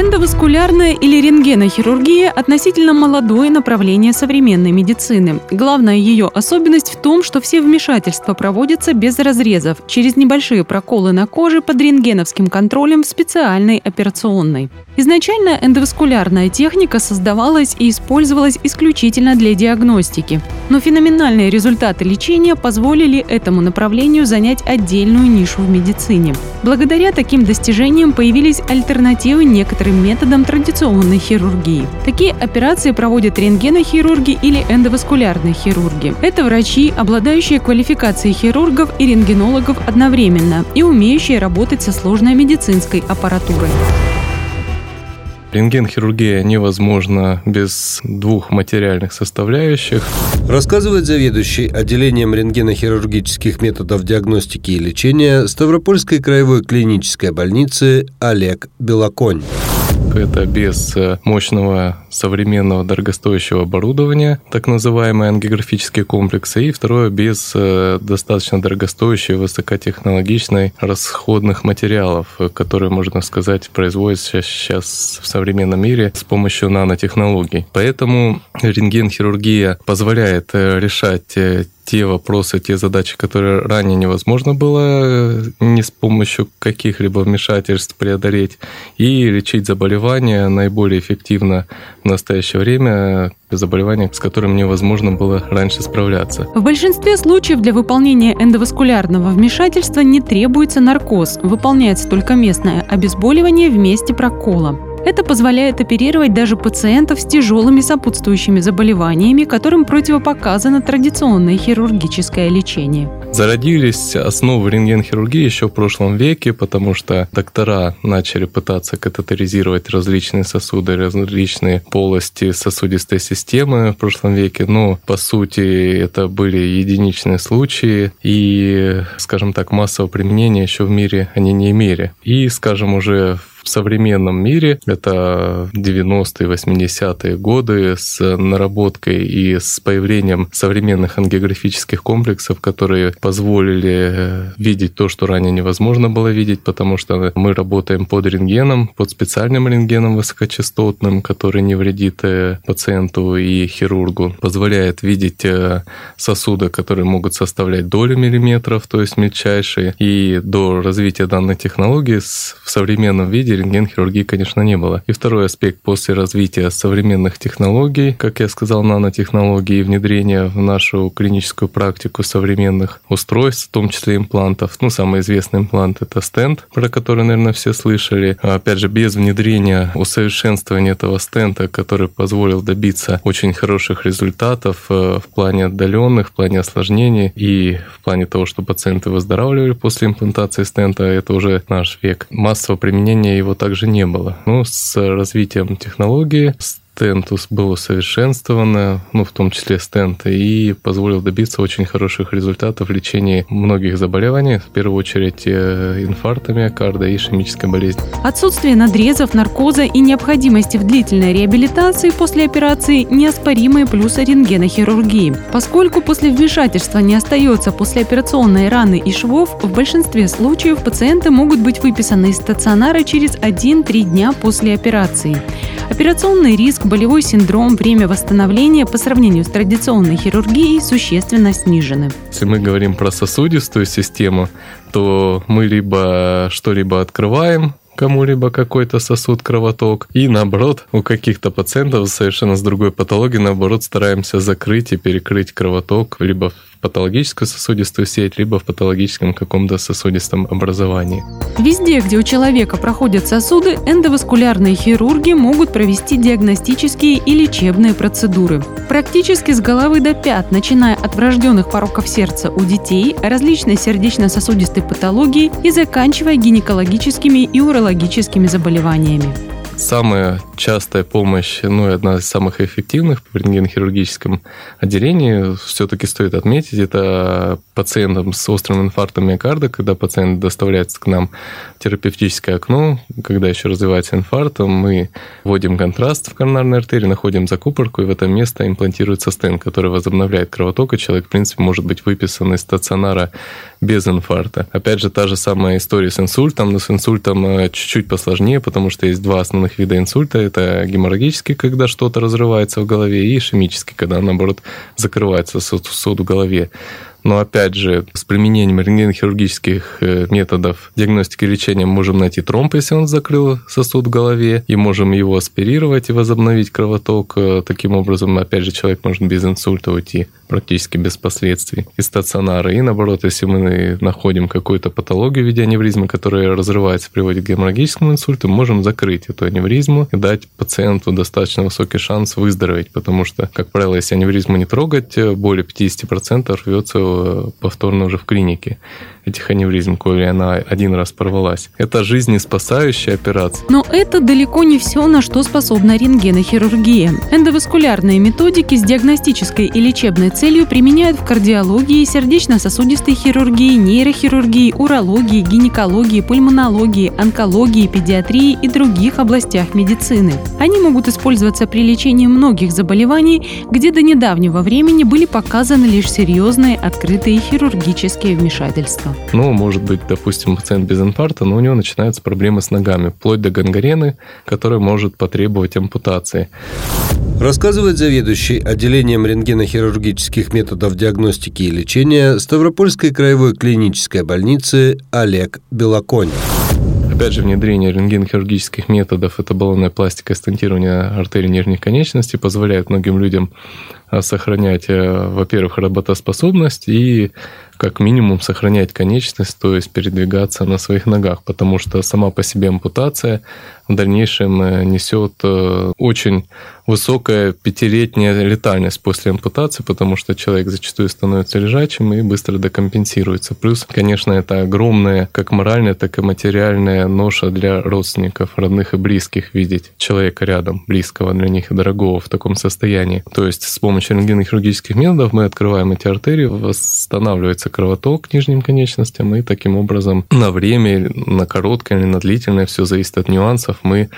Эндоваскулярная или рентгенохирургия – относительно молодое направление современной медицины. Главная ее особенность в том, что все вмешательства проводятся без разрезов, через небольшие проколы на коже под рентгеновским контролем в специальной операционной. Изначально эндоваскулярная техника создавалась и использовалась исключительно для диагностики. Но феноменальные результаты лечения позволили этому направлению занять отдельную нишу в медицине. Благодаря таким достижениям появились альтернативы некоторым методам традиционной хирургии. Такие операции проводят рентгенохирурги или эндоваскулярные хирурги. Это врачи, обладающие квалификацией хирургов и рентгенологов одновременно и умеющие работать со сложной медицинской аппаратурой. Рентген-хирургия невозможна без двух материальных составляющих. Рассказывает заведующий отделением рентгенохирургических методов диагностики и лечения Ставропольской краевой клинической больницы Олег Белоконь. Это без э, мощного современного дорогостоящего оборудования, так называемые ангиографические комплексы, и второе без э, достаточно дорогостоящей, высокотехнологичной расходных материалов, э, которые, можно сказать, производятся сейчас в современном мире с помощью нанотехнологий. Поэтому рентген-хирургия позволяет решать те вопросы, те задачи, которые ранее невозможно было э, не с помощью каких-либо вмешательств преодолеть, и лечить заболевания наиболее эффективно в настоящее время заболевания, с которым невозможно было раньше справляться. В большинстве случаев для выполнения эндоваскулярного вмешательства не требуется наркоз, выполняется только местное обезболивание в месте прокола. Это позволяет оперировать даже пациентов с тяжелыми сопутствующими заболеваниями, которым противопоказано традиционное хирургическое лечение. Зародились основы рентген-хирургии еще в прошлом веке, потому что доктора начали пытаться катетеризировать различные сосуды, различные полости сосудистой системы в прошлом веке, но по сути это были единичные случаи, и, скажем так, массового применения еще в мире они не имели. И, скажем, уже в современном мире, это 90-е, 80-е годы, с наработкой и с появлением современных ангиографических комплексов, которые позволили э, видеть то, что ранее невозможно было видеть, потому что мы работаем под рентгеном, под специальным рентгеном высокочастотным, который не вредит э, пациенту и хирургу, позволяет видеть э, сосуды, которые могут составлять доли миллиметров, то есть мельчайшие. И до развития данной технологии в современном виде рентген-хирургии, конечно, не было. И второй аспект после развития современных технологий, как я сказал, нанотехнологий и внедрения в нашу клиническую практику современных устройств, в том числе имплантов. Ну, самый известный имплант – это стенд, про который, наверное, все слышали. А, опять же, без внедрения, усовершенствования этого стенда, который позволил добиться очень хороших результатов э, в плане отдаленных, в плане осложнений и в плане того, что пациенты выздоравливали после имплантации стента, это уже наш век. Массового применения его также не было. Но с развитием технологии, с стентус было усовершенствовано, ну, в том числе стента, и позволил добиться очень хороших результатов в лечении многих заболеваний, в первую очередь э, инфаркта миокарда и ишемической болезни. Отсутствие надрезов, наркоза и необходимости в длительной реабилитации после операции – неоспоримые плюсы рентгенохирургии. Поскольку после вмешательства не остается послеоперационной раны и швов, в большинстве случаев пациенты могут быть выписаны из стационара через 1-3 дня после операции. Операционный риск, болевой синдром, время восстановления по сравнению с традиционной хирургией существенно снижены. Если мы говорим про сосудистую систему, то мы либо что-либо открываем, кому-либо какой-то сосуд, кровоток. И наоборот, у каких-то пациентов совершенно с другой патологией, наоборот, стараемся закрыть и перекрыть кровоток либо патологическую сосудистую сеть, либо в патологическом каком-то сосудистом образовании. Везде, где у человека проходят сосуды, эндоваскулярные хирурги могут провести диагностические и лечебные процедуры. Практически с головы до пят, начиная от врожденных пороков сердца у детей, различной сердечно-сосудистой патологии и заканчивая гинекологическими и урологическими заболеваниями. Самая частая помощь, ну и одна из самых эффективных в рентгенохирургическом отделении, все-таки стоит отметить, это пациентам с острым инфарктом миокарда, когда пациент доставляется к нам в терапевтическое окно, когда еще развивается инфаркт, мы вводим контраст в коронарной артерии, находим закупорку, и в это место имплантируется стенд, который возобновляет кровоток, и человек, в принципе, может быть выписан из стационара без инфаркта. Опять же, та же самая история с инсультом, но с инсультом э, чуть-чуть посложнее, потому что есть два основных вида инсульта. Это геморрагический, когда что-то разрывается в голове, и ишемический, когда, наоборот, закрывается сосуд в голове. Но опять же, с применением рентгенохирургических э, методов диагностики и лечения можем найти тромб, если он закрыл сосуд в голове, и можем его аспирировать и возобновить кровоток. Э, таким образом, опять же, человек может без инсульта уйти практически без последствий из стационара. И наоборот, если мы находим какую-то патологию в виде аневризмы, которая разрывается, приводит к геморрагическому инсульту, можем закрыть эту аневризму и дать пациенту достаточно высокий шанс выздороветь, потому что, как правило, если аневризму не трогать, более 50% рвется повторно уже в клинике этих аневризм, коли она один раз порвалась. Это жизнеспасающая операция. Но это далеко не все, на что способна рентгенохирургия. Эндоваскулярные методики с диагностической и лечебной целью применяют в кардиологии, сердечно-сосудистой хирургии, нейрохирургии, урологии, гинекологии, пульмонологии, онкологии, педиатрии и других областях медицины. Они могут использоваться при лечении многих заболеваний, где до недавнего времени были показаны лишь серьезные открытые хирургические вмешательства. Ну, может быть, допустим, пациент без инфаркта, но у него начинаются проблемы с ногами, вплоть до гангрены, которая может потребовать ампутации. Рассказывает заведующий отделением рентгенохирургических методов диагностики и лечения Ставропольской краевой клинической больницы Олег Белоконь. Опять же, внедрение рентгенохирургических методов, это баллонная пластика и стентирование артерий нижних конечностей позволяет многим людям а, сохранять, э, во-первых, работоспособность и как минимум сохранять конечность, то есть передвигаться на своих ногах, потому что сама по себе ампутация в дальнейшем э, несет э, очень высокая пятилетняя летальность после ампутации, потому что человек зачастую становится лежачим и быстро декомпенсируется. Плюс, конечно, это огромная как моральная, так и материальная ноша для родственников, родных и близких видеть человека рядом, близкого для них и дорогого в таком состоянии. То есть с помощью рентгенохирургических методов мы открываем эти артерии, восстанавливается кровоток к нижним конечностям, и таким образом на время, на короткое или на длительное, все зависит от нюансов, мы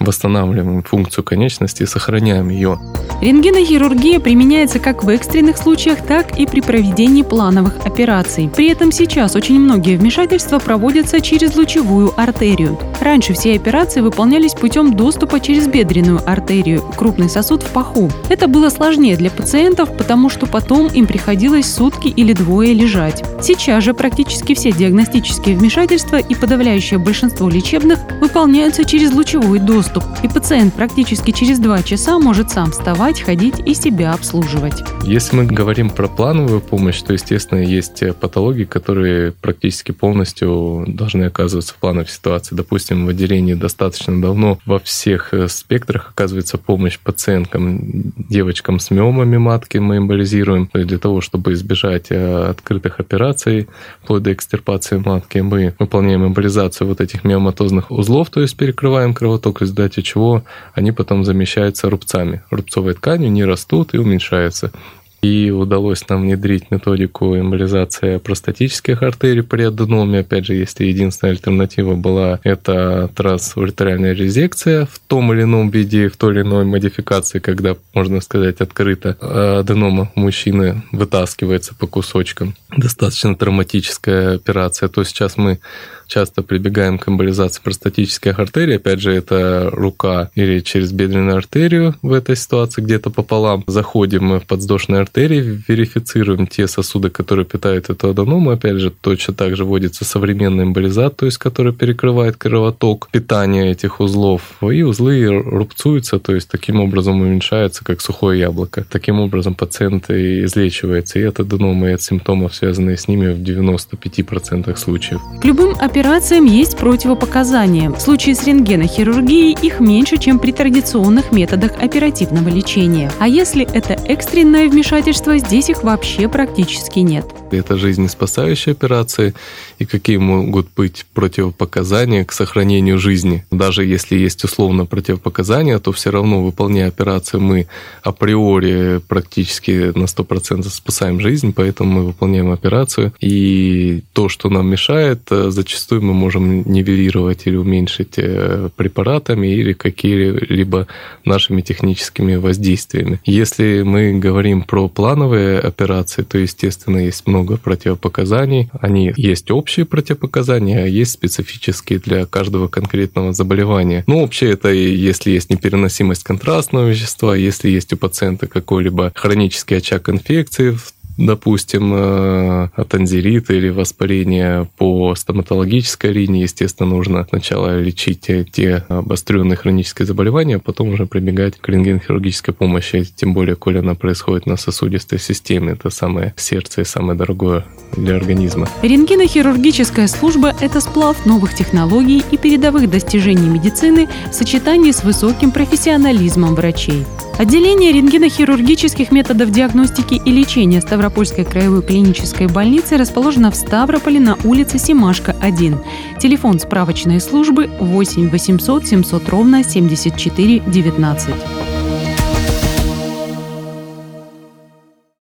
восстанавливаем функцию конечности и сохраняем ее. Рентгенохирургия применяется как в экстренных случаях, так и при проведении плановых операций. При этом сейчас очень многие вмешательства проводятся через лучевую артерию. Раньше все операции выполнялись путем доступа через бедренную артерию, крупный сосуд в паху. Это было сложнее для пациентов, потому что потом им приходилось сутки или двое лежать. Сейчас же практически все диагностические вмешательства и подавляющее большинство лечебных выполняются через лучевой доступ доступ, и пациент практически через два часа может сам вставать, ходить и себя обслуживать. Если мы говорим про плановую помощь, то, естественно, есть патологии, которые практически полностью должны оказываться в плановой ситуации. Допустим, в отделении достаточно давно во всех э, спектрах оказывается помощь пациенткам, девочкам с миомами матки мы эмболизируем. Для того, чтобы избежать э, открытых операций, вплоть до экстирпации матки, мы выполняем эмболизацию вот этих миоматозных узлов, то есть перекрываем кровоток из результате чего они потом замещаются рубцами. Рубцовой тканью не растут и уменьшаются. И удалось нам внедрить методику эмболизации простатических артерий при аденоме. Опять же, если единственная альтернатива была это трансуретральная резекция в том или ином виде, в той или иной модификации, когда, можно сказать, открыто аденома мужчины вытаскивается по кусочкам. Достаточно травматическая операция. То сейчас мы часто прибегаем к эмболизации простатических артерий. Опять же, это рука или через бедренную артерию в этой ситуации где-то пополам. Заходим мы в подвздошные артерии, верифицируем те сосуды, которые питают эту аденому. Опять же, точно так же вводится современный эмболизат, то есть который перекрывает кровоток питания этих узлов. И узлы рубцуются, то есть таким образом уменьшается, как сухое яблоко. Таким образом пациент излечивается и от аденомы, и от симптомов, связанные с ними в 95% случаев. К любым операциям операциям есть противопоказания. В случае с рентгенохирургией их меньше, чем при традиционных методах оперативного лечения. А если это экстренное вмешательство, здесь их вообще практически нет. Это жизнеспасающие операции и какие могут быть противопоказания к сохранению жизни. Даже если есть условно противопоказания, то все равно, выполняя операцию, мы априори практически на 100% спасаем жизнь, поэтому мы выполняем операцию. И то, что нам мешает, э, зачастую мы можем нивелировать или уменьшить э, препаратами или какие-либо нашими техническими воздействиями. Если мы говорим про плановые операции, то, естественно, есть много противопоказаний. Они есть общие противопоказания, а есть специфические для каждого конкретного заболевания. Ну, общее это если есть непереносимость контрастного вещества, если есть у пациента какой-либо хронический очаг инфекции в допустим, э, танзелит или воспаление по стоматологической линии, естественно, нужно сначала лечить те обостренные хронические заболевания, а потом уже прибегать к рентгенхирургической помощи, тем более, коли она происходит на сосудистой системе, это самое сердце и самое дорогое для организма. Рентгенохирургическая служба – это сплав новых технологий и передовых достижений медицины в сочетании с высоким профессионализмом врачей. Отделение рентгенохирургических методов диагностики и лечения Ставропольской краевой клинической больницы расположено в Ставрополе на улице Симашка, 1. Телефон справочной службы 8 800 700 ровно 74 19.